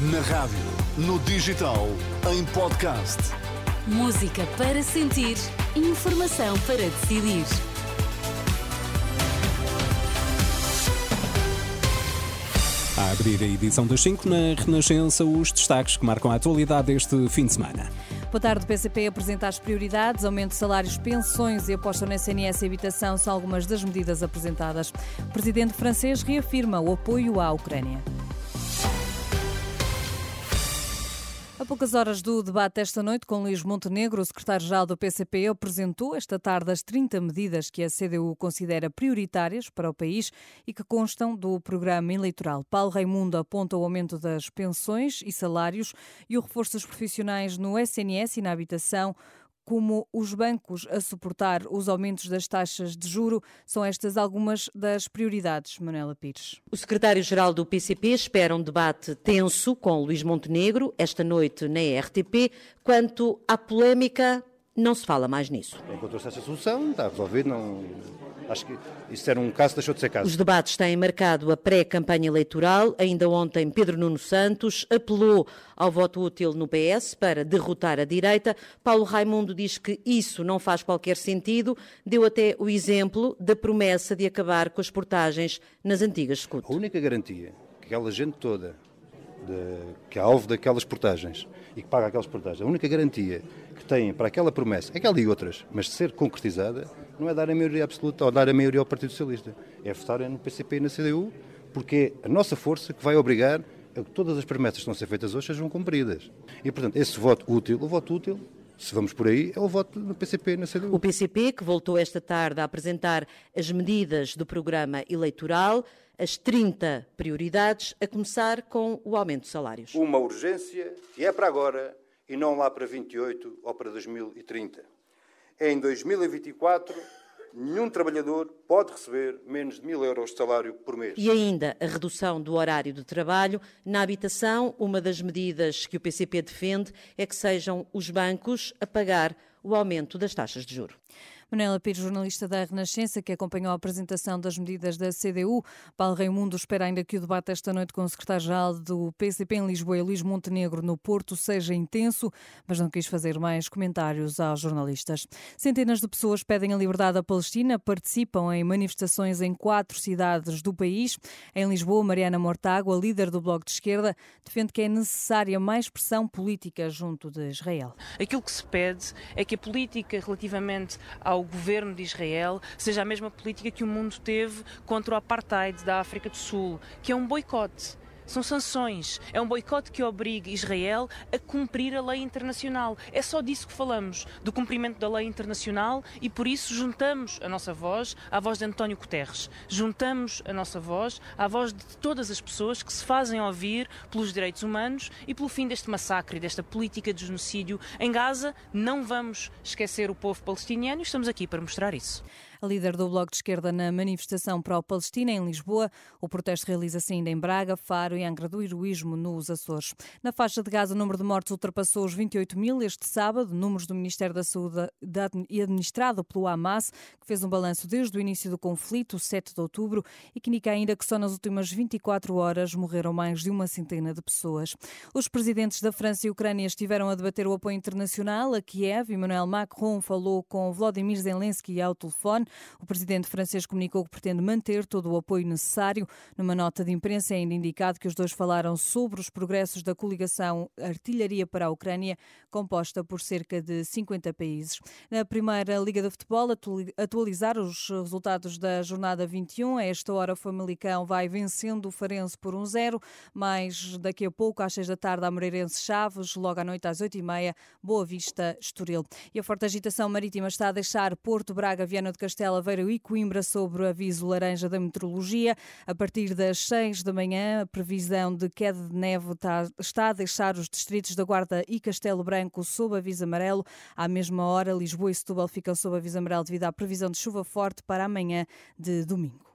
Na rádio, no digital, em podcast. Música para sentir, informação para decidir. A abrir a edição das 5 na Renascença, os destaques que marcam a atualidade deste fim de semana. Boa tarde, o PCP apresenta as prioridades, aumento de salários, pensões e aposta no SNS e habitação são algumas das medidas apresentadas. O presidente francês reafirma o apoio à Ucrânia. Poucas horas do debate esta noite com Luís Montenegro, o secretário-geral do PCP apresentou esta tarde as 30 medidas que a CDU considera prioritárias para o país e que constam do programa eleitoral. Paulo Raimundo aponta o aumento das pensões e salários e o reforço dos profissionais no SNS e na habitação, como os bancos a suportar os aumentos das taxas de juro. São estas algumas das prioridades, Manuela Pires. O secretário-geral do PCP espera um debate tenso com Luís Montenegro esta noite na RTP quanto à polémica não se fala mais nisso. Encontrou-se essa solução, está resolvido, não... acho que isso era um caso, deixou de ser caso. Os debates têm marcado a pré-campanha eleitoral. Ainda ontem, Pedro Nuno Santos apelou ao voto útil no PS para derrotar a direita. Paulo Raimundo diz que isso não faz qualquer sentido. Deu até o exemplo da promessa de acabar com as portagens nas antigas escutas. A única garantia que aquela gente toda de, que é alvo daquelas portagens e que paga aquelas portagens, a única garantia que têm para aquela promessa, aquela e outras, mas de ser concretizada, não é dar a maioria absoluta ou dar a maioria ao Partido Socialista. É votar no PCP e na CDU, porque é a nossa força que vai obrigar a que todas as promessas que estão a ser feitas hoje sejam cumpridas. E, portanto, esse voto útil, o voto útil se vamos por aí, é o voto no PCP e na CDU. O PCP, que voltou esta tarde a apresentar as medidas do programa eleitoral, as 30 prioridades, a começar com o aumento de salários. Uma urgência que é para agora e não lá para 28 ou para 2030. Em 2024, nenhum trabalhador pode receber menos de mil euros de salário por mês. E ainda a redução do horário de trabalho. Na habitação, uma das medidas que o PCP defende é que sejam os bancos a pagar o aumento das taxas de juro. Manuela Pires, jornalista da Renascença, que acompanhou a apresentação das medidas da CDU. Paulo Raimundo espera ainda que o debate esta noite com o secretário-geral do PCP em Lisboa e Luís Montenegro no Porto seja intenso, mas não quis fazer mais comentários aos jornalistas. Centenas de pessoas pedem a liberdade à Palestina, participam em manifestações em quatro cidades do país. Em Lisboa, Mariana Mortágua, líder do Bloco de Esquerda, defende que é necessária mais pressão política junto de Israel. Aquilo que se pede é que a política relativamente ao ao governo de Israel seja a mesma política que o mundo teve contra o apartheid da África do Sul, que é um boicote são sanções. É um boicote que obriga Israel a cumprir a lei internacional. É só disso que falamos, do cumprimento da lei internacional e por isso juntamos a nossa voz à voz de António Guterres. Juntamos a nossa voz à voz de todas as pessoas que se fazem ouvir pelos direitos humanos e pelo fim deste massacre desta política de genocídio em Gaza. Não vamos esquecer o povo palestiniano e estamos aqui para mostrar isso a líder do Bloco de Esquerda na manifestação pró-Palestina em Lisboa. O protesto realiza-se ainda em Braga, Faro e Angra do Heroísmo, nos Açores. Na faixa de Gaza, o número de mortos ultrapassou os 28 mil este sábado, números do Ministério da Saúde e administrado pelo Hamas, que fez um balanço desde o início do conflito, 7 de outubro, e que indica ainda que só nas últimas 24 horas morreram mais de uma centena de pessoas. Os presidentes da França e Ucrânia estiveram a debater o apoio internacional a Kiev. Emmanuel Macron falou com Vladimir Zelensky ao telefone. O presidente francês comunicou que pretende manter todo o apoio necessário. Numa nota de imprensa é ainda indicado que os dois falaram sobre os progressos da coligação Artilharia para a Ucrânia, composta por cerca de 50 países. Na primeira Liga de Futebol, atualizar os resultados da jornada 21. A esta hora, o Famalicão vai vencendo o Farense por 1-0, um mas daqui a pouco, às 6 da tarde, a Moreirense Chaves, logo à noite às 8h30, Boa Vista, Estoril. E a forte agitação marítima está a deixar Porto Braga, Viana do Castelo, Aveiro e Coimbra sobre o aviso laranja da meteorologia. A partir das 6 da manhã, a previsão de queda de neve está a deixar os distritos da Guarda e Castelo Branco sob aviso amarelo. À mesma hora, Lisboa e Setúbal ficam sob aviso amarelo devido à previsão de chuva forte para amanhã de domingo.